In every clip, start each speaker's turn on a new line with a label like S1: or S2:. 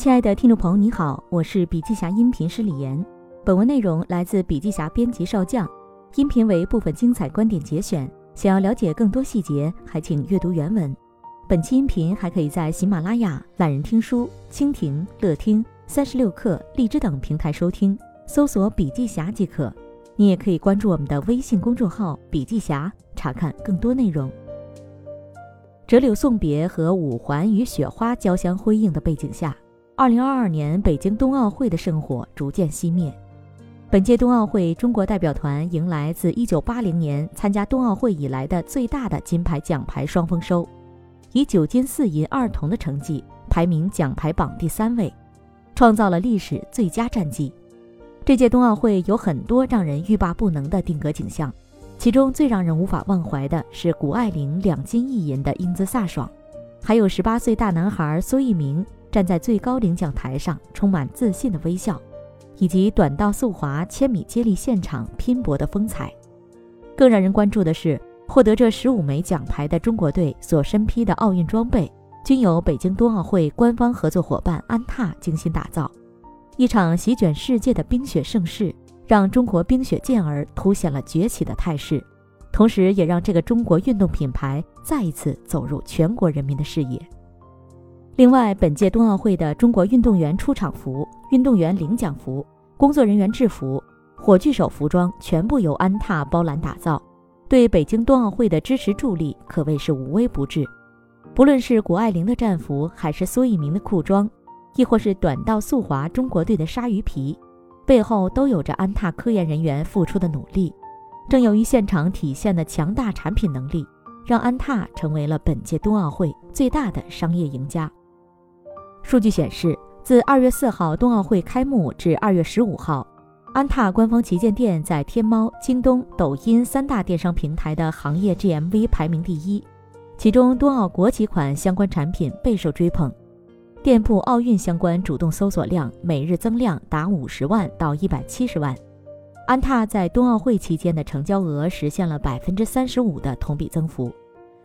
S1: 亲爱的听众朋友，你好，我是笔记侠音频师李岩。本文内容来自笔记侠编辑少将，音频为部分精彩观点节选。想要了解更多细节，还请阅读原文。本期音频还可以在喜马拉雅、懒人听书、蜻蜓、乐听、三十六课、荔枝等平台收听，搜索“笔记侠”即可。你也可以关注我们的微信公众号“笔记侠”，查看更多内容。折柳送别和五环与雪花交相辉映的背景下。二零二二年北京冬奥会的圣火逐渐熄灭。本届冬奥会，中国代表团迎来自一九八零年参加冬奥会以来的最大的金牌奖牌双丰收，以九金四银二铜的成绩排名奖牌榜第三位，创造了历史最佳战绩。这届冬奥会有很多让人欲罢不能的定格景象，其中最让人无法忘怀的是谷爱凌两金一银的英姿飒爽，还有十八岁大男孩苏翊鸣。站在最高领奖台上，充满自信的微笑，以及短道速滑、千米接力现场拼搏的风采。更让人关注的是，获得这十五枚奖牌的中国队所身披的奥运装备，均由北京冬奥会官方合作伙伴安踏精心打造。一场席卷世界的冰雪盛世，让中国冰雪健儿凸显了崛起的态势，同时也让这个中国运动品牌再一次走入全国人民的视野。另外，本届冬奥会的中国运动员出场服、运动员领奖服、工作人员制服、火炬手服装全部由安踏包揽打造，对北京冬奥会的支持助力可谓是无微不至。不论是谷爱凌的战服，还是苏翊鸣的裤装，亦或是短道速滑中国队的鲨鱼皮，背后都有着安踏科研人员付出的努力。正由于现场体现的强大产品能力，让安踏成为了本届冬奥会最大的商业赢家。数据显示，自二月四号冬奥会开幕至二月十五号，安踏官方旗舰店在天猫、京东、抖音三大电商平台的行业 GMV 排名第一，其中冬奥国旗款相关产品备受追捧，店铺奥运相关主动搜索量每日增量达五十万到一百七十万。安踏在冬奥会期间的成交额实现了百分之三十五的同比增幅，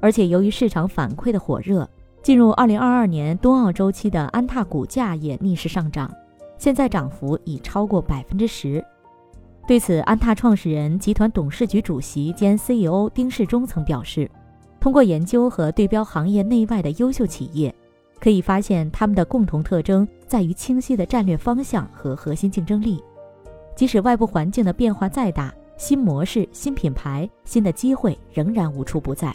S1: 而且由于市场反馈的火热。进入二零二二年冬奥周期的安踏股价也逆势上涨，现在涨幅已超过百分之十。对此，安踏创始人、集团董事局主席兼 CEO 丁世忠曾表示：“通过研究和对标行业内外的优秀企业，可以发现他们的共同特征在于清晰的战略方向和核心竞争力。即使外部环境的变化再大，新模式、新品牌、新的机会仍然无处不在。”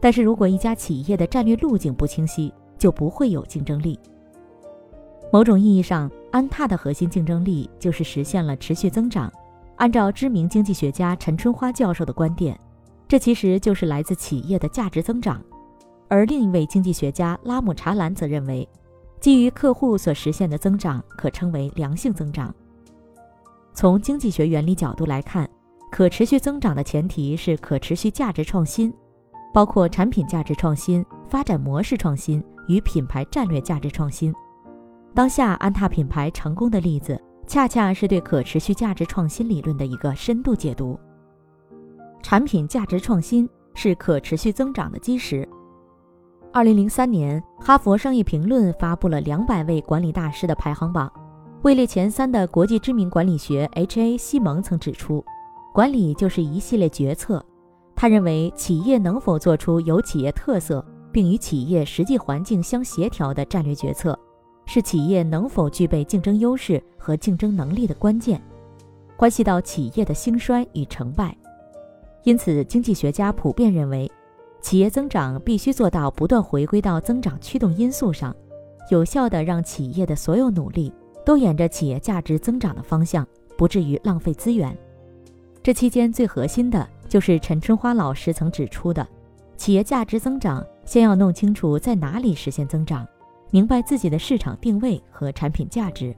S1: 但是如果一家企业的战略路径不清晰，就不会有竞争力。某种意义上，安踏的核心竞争力就是实现了持续增长。按照知名经济学家陈春花教授的观点，这其实就是来自企业的价值增长。而另一位经济学家拉姆查兰则认为，基于客户所实现的增长可称为良性增长。从经济学原理角度来看，可持续增长的前提是可持续价值创新。包括产品价值创新、发展模式创新与品牌战略价值创新。当下安踏品牌成功的例子，恰恰是对可持续价值创新理论的一个深度解读。产品价值创新是可持续增长的基石。二零零三年，哈佛商业评论发布了两百位管理大师的排行榜，位列前三的国际知名管理学 H.A. 西蒙曾指出，管理就是一系列决策。他认为，企业能否做出有企业特色并与企业实际环境相协调的战略决策，是企业能否具备竞争优势和竞争能力的关键，关系到企业的兴衰与成败。因此，经济学家普遍认为，企业增长必须做到不断回归到增长驱动因素上，有效地让企业的所有努力都沿着企业价值增长的方向，不至于浪费资源。这期间最核心的。就是陈春花老师曾指出的，企业价值增长先要弄清楚在哪里实现增长，明白自己的市场定位和产品价值。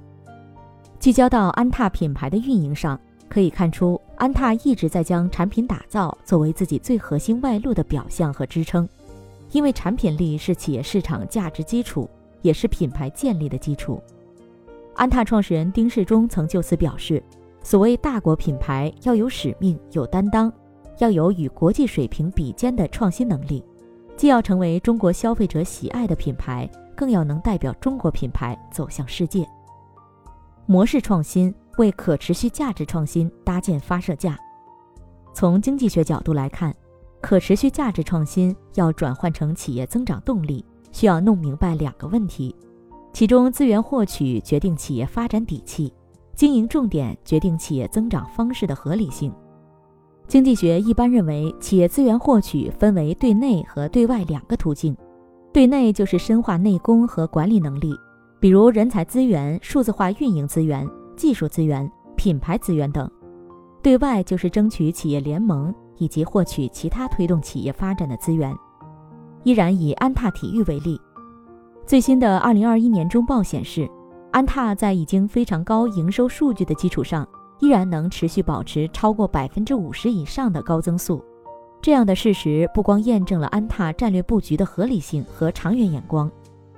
S1: 聚焦到安踏品牌的运营上，可以看出安踏一直在将产品打造作为自己最核心外露的表象和支撑，因为产品力是企业市场价值基础，也是品牌建立的基础。安踏创始人丁世忠曾就此表示，所谓大国品牌要有使命、有担当。要有与国际水平比肩的创新能力，既要成为中国消费者喜爱的品牌，更要能代表中国品牌走向世界。模式创新为可持续价值创新搭建发射架。从经济学角度来看，可持续价值创新要转换成企业增长动力，需要弄明白两个问题：其中资源获取决定企业发展底气，经营重点决定企业增长方式的合理性。经济学一般认为，企业资源获取分为对内和对外两个途径。对内就是深化内功和管理能力，比如人才资源、数字化运营资源、技术资源、品牌资源等；对外就是争取企业联盟以及获取其他推动企业发展的资源。依然以安踏体育为例，最新的2021年中报显示，安踏在已经非常高营收数据的基础上。依然能持续保持超过百分之五十以上的高增速，这样的事实不光验证了安踏战略布局的合理性和长远眼光，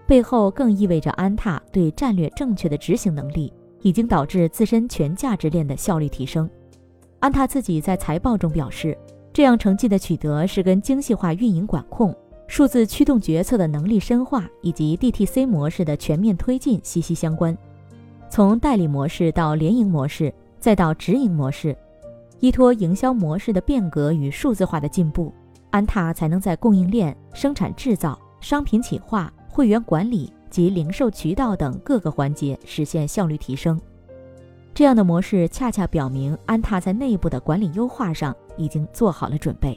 S1: 背后更意味着安踏对战略正确的执行能力已经导致自身全价值链的效率提升。安踏自己在财报中表示，这样成绩的取得是跟精细化运营管控、数字驱动决策的能力深化以及 DTC 模式的全面推进息息相关。从代理模式到联营模式。再到直营模式，依托营销模式的变革与数字化的进步，安踏才能在供应链、生产制造、商品企划、会员管理及零售渠道等各个环节实现效率提升。这样的模式恰恰表明，安踏在内部的管理优化上已经做好了准备。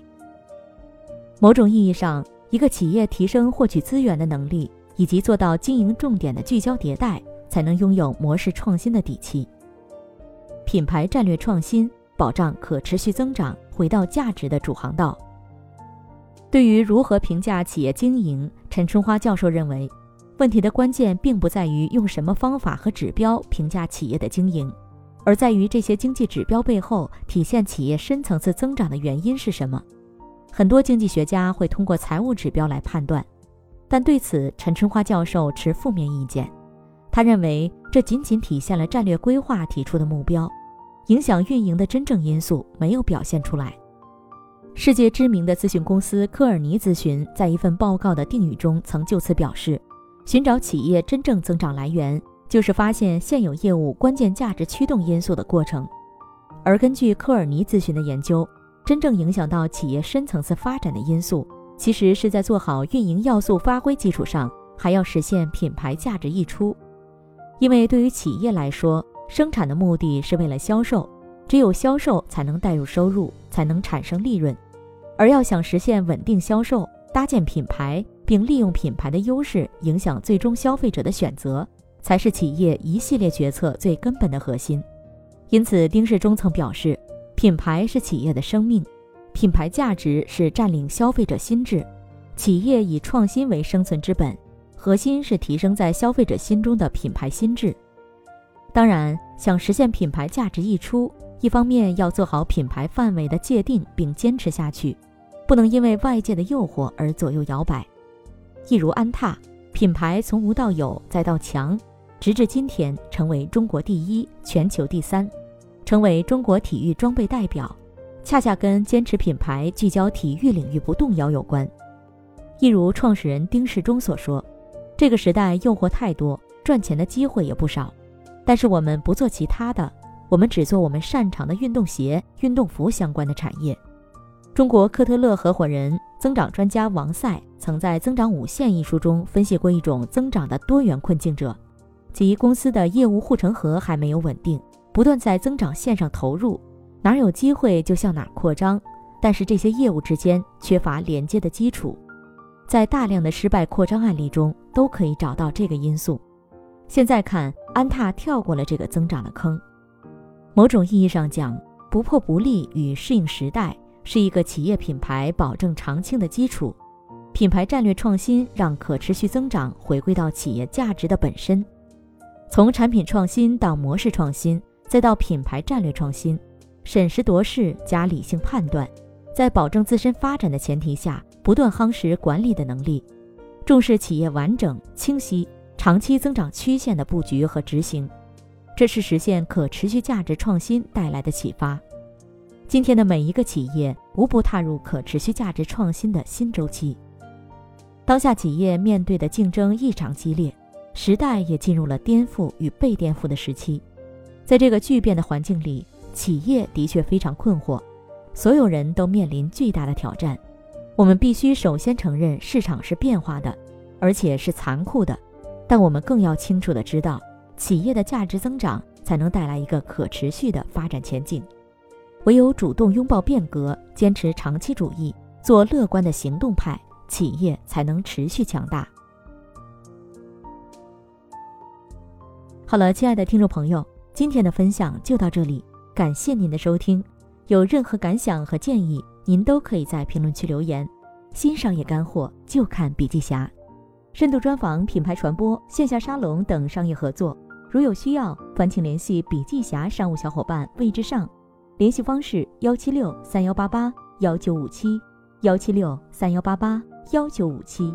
S1: 某种意义上，一个企业提升获取资源的能力，以及做到经营重点的聚焦迭代，才能拥有模式创新的底气。品牌战略创新，保障可持续增长，回到价值的主航道。对于如何评价企业经营，陈春花教授认为，问题的关键并不在于用什么方法和指标评价企业的经营，而在于这些经济指标背后体现企业深层次增长的原因是什么。很多经济学家会通过财务指标来判断，但对此，陈春花教授持负面意见。他认为，这仅仅体现了战略规划提出的目标。影响运营的真正因素没有表现出来。世界知名的咨询公司科尔尼咨询在一份报告的定语中曾就此表示：“寻找企业真正增长来源，就是发现现有业务关键价值驱动因素的过程。”而根据科尔尼咨询的研究，真正影响到企业深层次发展的因素，其实是在做好运营要素发挥基础上，还要实现品牌价值溢出。因为对于企业来说，生产的目的是为了销售，只有销售才能带入收入，才能产生利润。而要想实现稳定销售，搭建品牌，并利用品牌的优势影响最终消费者的选择，才是企业一系列决策最根本的核心。因此，丁世忠曾表示，品牌是企业的生命，品牌价值是占领消费者心智，企业以创新为生存之本，核心是提升在消费者心中的品牌心智。当然，想实现品牌价值溢出，一方面要做好品牌范围的界定并坚持下去，不能因为外界的诱惑而左右摇摆。一如安踏，品牌从无到有再到强，直至今天成为中国第一、全球第三，成为中国体育装备代表，恰恰跟坚持品牌、聚焦体育领域不动摇有关。一如创始人丁世忠所说：“这个时代诱惑太多，赚钱的机会也不少。”但是我们不做其他的，我们只做我们擅长的运动鞋、运动服相关的产业。中国科特勒合伙人、增长专家王赛曾在《增长五线》一书中分析过一种增长的多元困境者，即公司的业务护城河还没有稳定，不断在增长线上投入，哪有机会就向哪扩张，但是这些业务之间缺乏连接的基础，在大量的失败扩张案例中都可以找到这个因素。现在看，安踏跳过了这个增长的坑。某种意义上讲，不破不立与适应时代是一个企业品牌保证长青的基础。品牌战略创新让可持续增长回归到企业价值的本身。从产品创新到模式创新，再到品牌战略创新，审时度势加理性判断，在保证自身发展的前提下，不断夯实管理的能力，重视企业完整清晰。长期增长曲线的布局和执行，这是实现可持续价值创新带来的启发。今天的每一个企业无不踏入可持续价值创新的新周期。当下企业面对的竞争异常激烈，时代也进入了颠覆与被颠覆的时期。在这个巨变的环境里，企业的确非常困惑，所有人都面临巨大的挑战。我们必须首先承认市场是变化的，而且是残酷的，但我们更要清楚地知道，企业的价值增长才能带来一个可持续的发展前景。唯有主动拥抱变革，坚持长期主义，做乐观的行动派，企业才能持续强大。好了，亲爱的听众朋友，今天的分享就到这里，感谢您的收听。有任何感想和建议，您都可以在评论区留言。新商业干货就看笔记侠，深度专访、品牌传播、线下沙龙等商业合作，如有需要，烦请联系笔记侠商务小伙伴魏志尚。联系方式：幺七六三幺八八幺九五七，幺七六三幺八八幺九五七。